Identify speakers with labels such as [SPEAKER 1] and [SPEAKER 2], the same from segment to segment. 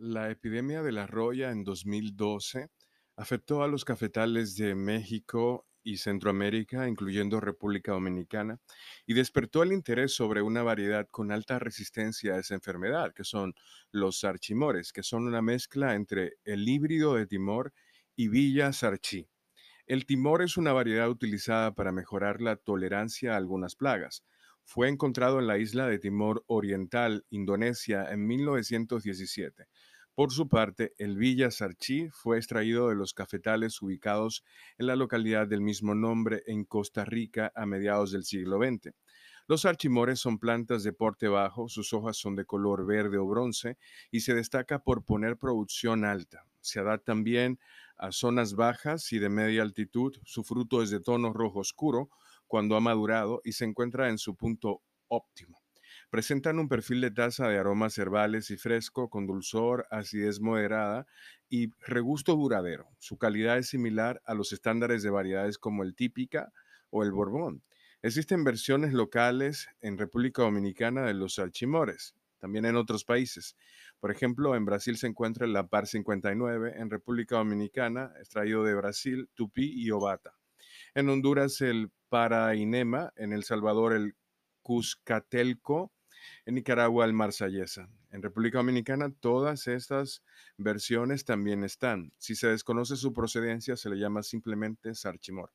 [SPEAKER 1] La epidemia de la roya en 2012 afectó a los cafetales de México y Centroamérica, incluyendo República Dominicana, y despertó el interés sobre una variedad con alta resistencia a esa enfermedad, que son los archimores, que son una mezcla entre el híbrido de Timor y Villa Sarchi. El timor es una variedad utilizada para mejorar la tolerancia a algunas plagas. Fue encontrado en la isla de Timor Oriental, Indonesia, en 1917. Por su parte, el Villa Sarchi fue extraído de los cafetales ubicados en la localidad del mismo nombre en Costa Rica a mediados del siglo XX. Los archimores son plantas de porte bajo, sus hojas son de color verde o bronce y se destaca por poner producción alta. Se adaptan bien a zonas bajas y de media altitud. Su fruto es de tono rojo oscuro cuando ha madurado y se encuentra en su punto óptimo. Presentan un perfil de taza de aromas herbales y fresco, con dulzor, acidez moderada y regusto duradero. Su calidad es similar a los estándares de variedades como el típica o el borbón. Existen versiones locales en República Dominicana de los archimores, también en otros países. Por ejemplo, en Brasil se encuentra el Par 59, en República Dominicana, extraído de Brasil, Tupí y Obata. En Honduras el Parainema, en El Salvador el Cuscatelco, en Nicaragua el Marsallesa. En República Dominicana todas estas versiones también están. Si se desconoce su procedencia se le llama simplemente sarchimor.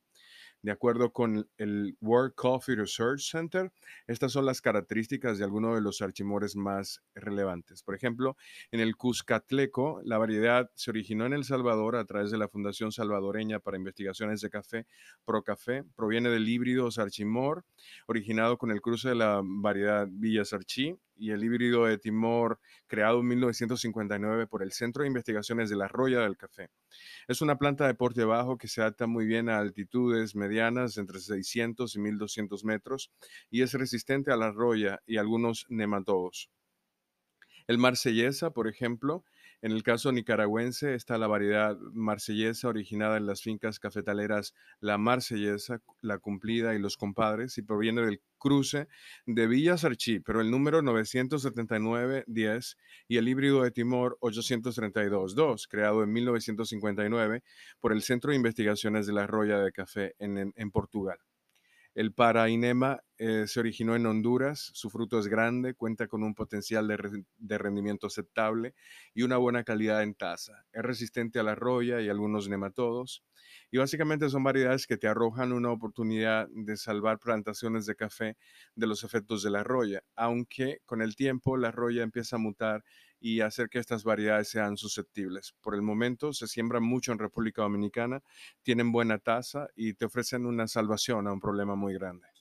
[SPEAKER 1] De acuerdo con el World Coffee Research Center, estas son las características de algunos de los archimores más relevantes. Por ejemplo, en el Cuscatleco, la variedad se originó en El Salvador a través de la Fundación Salvadoreña para Investigaciones de Café, ProCafé. Proviene del híbrido Sarchimor, originado con el cruce de la variedad Villa Sarchi y el híbrido de Timor, creado en 1959 por el Centro de Investigaciones de la Roya del Café. Es una planta de porte bajo que se adapta muy bien a altitudes medianas entre 600 y 1200 metros y es resistente a la roya y algunos nematodos. El marsellesa, por ejemplo, en el caso nicaragüense está la variedad marsellesa originada en las fincas cafetaleras La Marsellesa, La Cumplida y Los Compadres y proviene del cruce de Villa Sarchi, pero el número 979-10 y el híbrido de Timor 832-2, creado en 1959 por el Centro de Investigaciones de la Roya de Café en, en Portugal. El parainema eh, se originó en Honduras, su fruto es grande, cuenta con un potencial de, rendimiento aceptable y una buena calidad en taza. Es resistente a la roya y algunos nematodos. Y básicamente son variedades que te arrojan una oportunidad de salvar plantaciones de café de los efectos de la roya, aunque con el tiempo la roya empieza a mutar y hacer que estas variedades sean susceptibles. Por el momento se siembran mucho en República Dominicana, tienen buena tasa y te ofrecen una salvación a un problema muy grande.